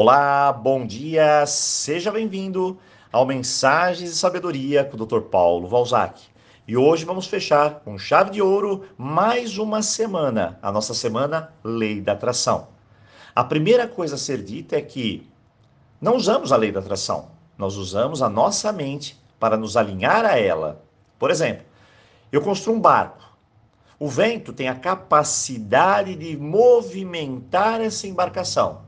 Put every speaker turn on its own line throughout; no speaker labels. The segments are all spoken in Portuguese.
Olá, bom dia, seja bem-vindo ao Mensagens de Sabedoria com o Dr. Paulo Valzac. E hoje vamos fechar com chave de ouro mais uma semana, a nossa semana Lei da Atração. A primeira coisa a ser dita é que não usamos a lei da atração, nós usamos a nossa mente para nos alinhar a ela. Por exemplo, eu construo um barco. O vento tem a capacidade de movimentar essa embarcação.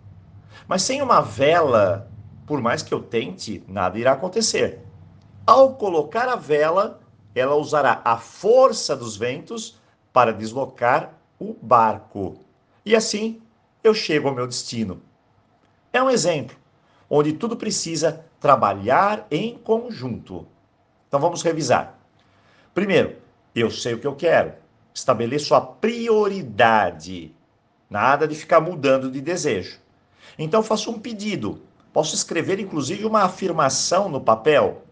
Mas sem uma vela, por mais que eu tente, nada irá acontecer. Ao colocar a vela, ela usará a força dos ventos para deslocar o barco. E assim eu chego ao meu destino. É um exemplo onde tudo precisa trabalhar em conjunto. Então vamos revisar. Primeiro, eu sei o que eu quero. Estabeleço a prioridade. Nada de ficar mudando de desejo. Então faço um pedido. Posso escrever inclusive uma afirmação no papel,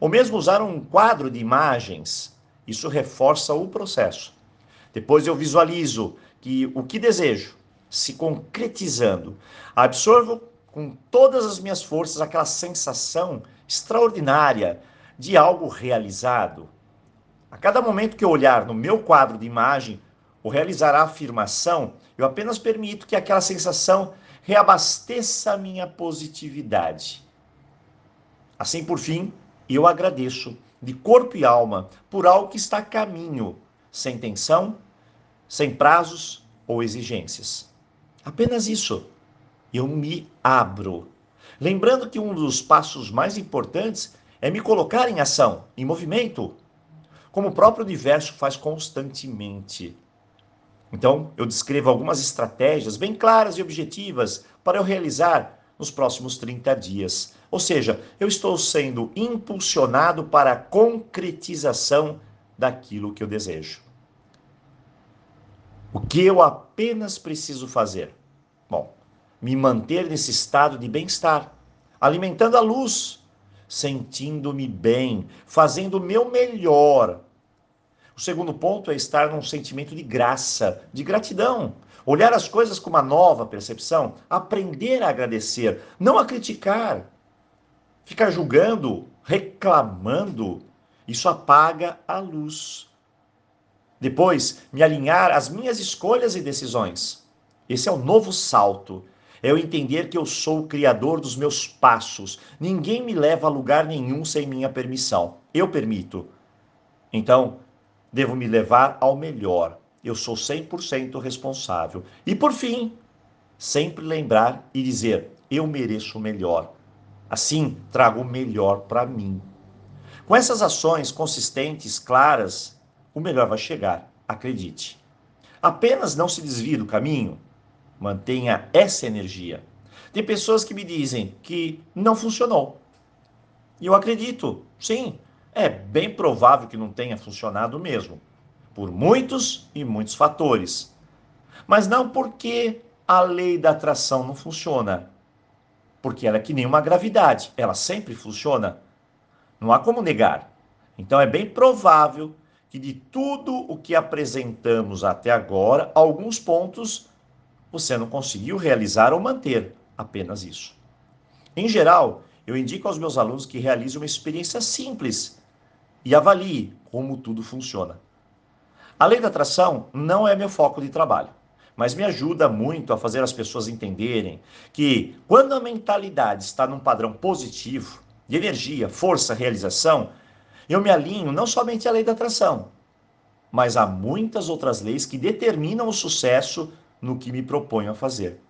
ou mesmo usar um quadro de imagens. Isso reforça o processo. Depois eu visualizo que o que desejo se concretizando. Absorvo com todas as minhas forças aquela sensação extraordinária de algo realizado. A cada momento que eu olhar no meu quadro de imagem ou realizar a afirmação, eu apenas permito que aquela sensação reabasteça a minha positividade. Assim, por fim, eu agradeço de corpo e alma por algo que está a caminho, sem tensão, sem prazos ou exigências. Apenas isso. Eu me abro. Lembrando que um dos passos mais importantes é me colocar em ação, em movimento, como o próprio universo faz constantemente. Então, eu descrevo algumas estratégias bem claras e objetivas para eu realizar nos próximos 30 dias. Ou seja, eu estou sendo impulsionado para a concretização daquilo que eu desejo. O que eu apenas preciso fazer? Bom, me manter nesse estado de bem-estar, alimentando a luz, sentindo-me bem, fazendo o meu melhor o segundo ponto é estar num sentimento de graça, de gratidão. Olhar as coisas com uma nova percepção, aprender a agradecer, não a criticar. Ficar julgando, reclamando, isso apaga a luz. Depois, me alinhar às minhas escolhas e decisões. Esse é o novo salto. É eu entender que eu sou o criador dos meus passos. Ninguém me leva a lugar nenhum sem minha permissão. Eu permito. Então, devo me levar ao melhor. Eu sou 100% responsável. E por fim, sempre lembrar e dizer: eu mereço o melhor. Assim, trago o melhor para mim. Com essas ações consistentes, claras, o melhor vai chegar, acredite. Apenas não se desvie do caminho, mantenha essa energia. Tem pessoas que me dizem que não funcionou. E eu acredito, sim, é bem provável que não tenha funcionado mesmo, por muitos e muitos fatores. Mas não porque a lei da atração não funciona, porque ela é que nem uma gravidade, ela sempre funciona. Não há como negar. Então é bem provável que de tudo o que apresentamos até agora, alguns pontos você não conseguiu realizar ou manter, apenas isso. Em geral, eu indico aos meus alunos que realizem uma experiência simples e avalie como tudo funciona. A lei da atração não é meu foco de trabalho, mas me ajuda muito a fazer as pessoas entenderem que quando a mentalidade está num padrão positivo, de energia, força, realização, eu me alinho não somente à lei da atração, mas a muitas outras leis que determinam o sucesso no que me proponho a fazer.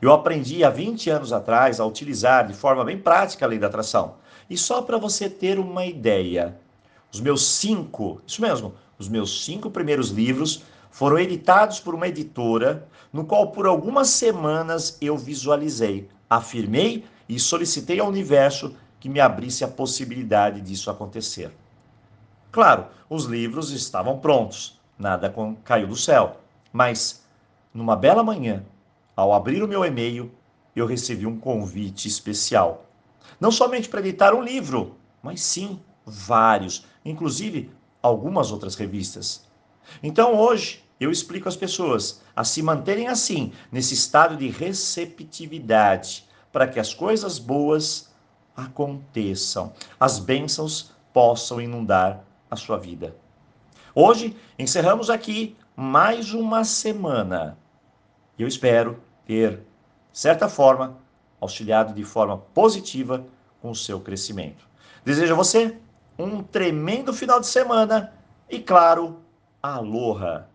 Eu aprendi há 20 anos atrás a utilizar de forma bem prática a lei da atração. E só para você ter uma ideia, os meus cinco, isso mesmo, os meus cinco primeiros livros foram editados por uma editora, no qual por algumas semanas eu visualizei, afirmei e solicitei ao universo que me abrisse a possibilidade disso acontecer. Claro, os livros estavam prontos, nada caiu do céu, mas numa bela manhã, ao abrir o meu e-mail, eu recebi um convite especial. Não somente para editar um livro, mas sim vários, inclusive algumas outras revistas. Então hoje eu explico às pessoas a se manterem assim, nesse estado de receptividade, para que as coisas boas aconteçam, as bênçãos possam inundar a sua vida. Hoje encerramos aqui mais uma semana. Eu espero ter, de certa forma, auxiliado de forma positiva com o seu crescimento. Desejo a você um tremendo final de semana e, claro, aloha!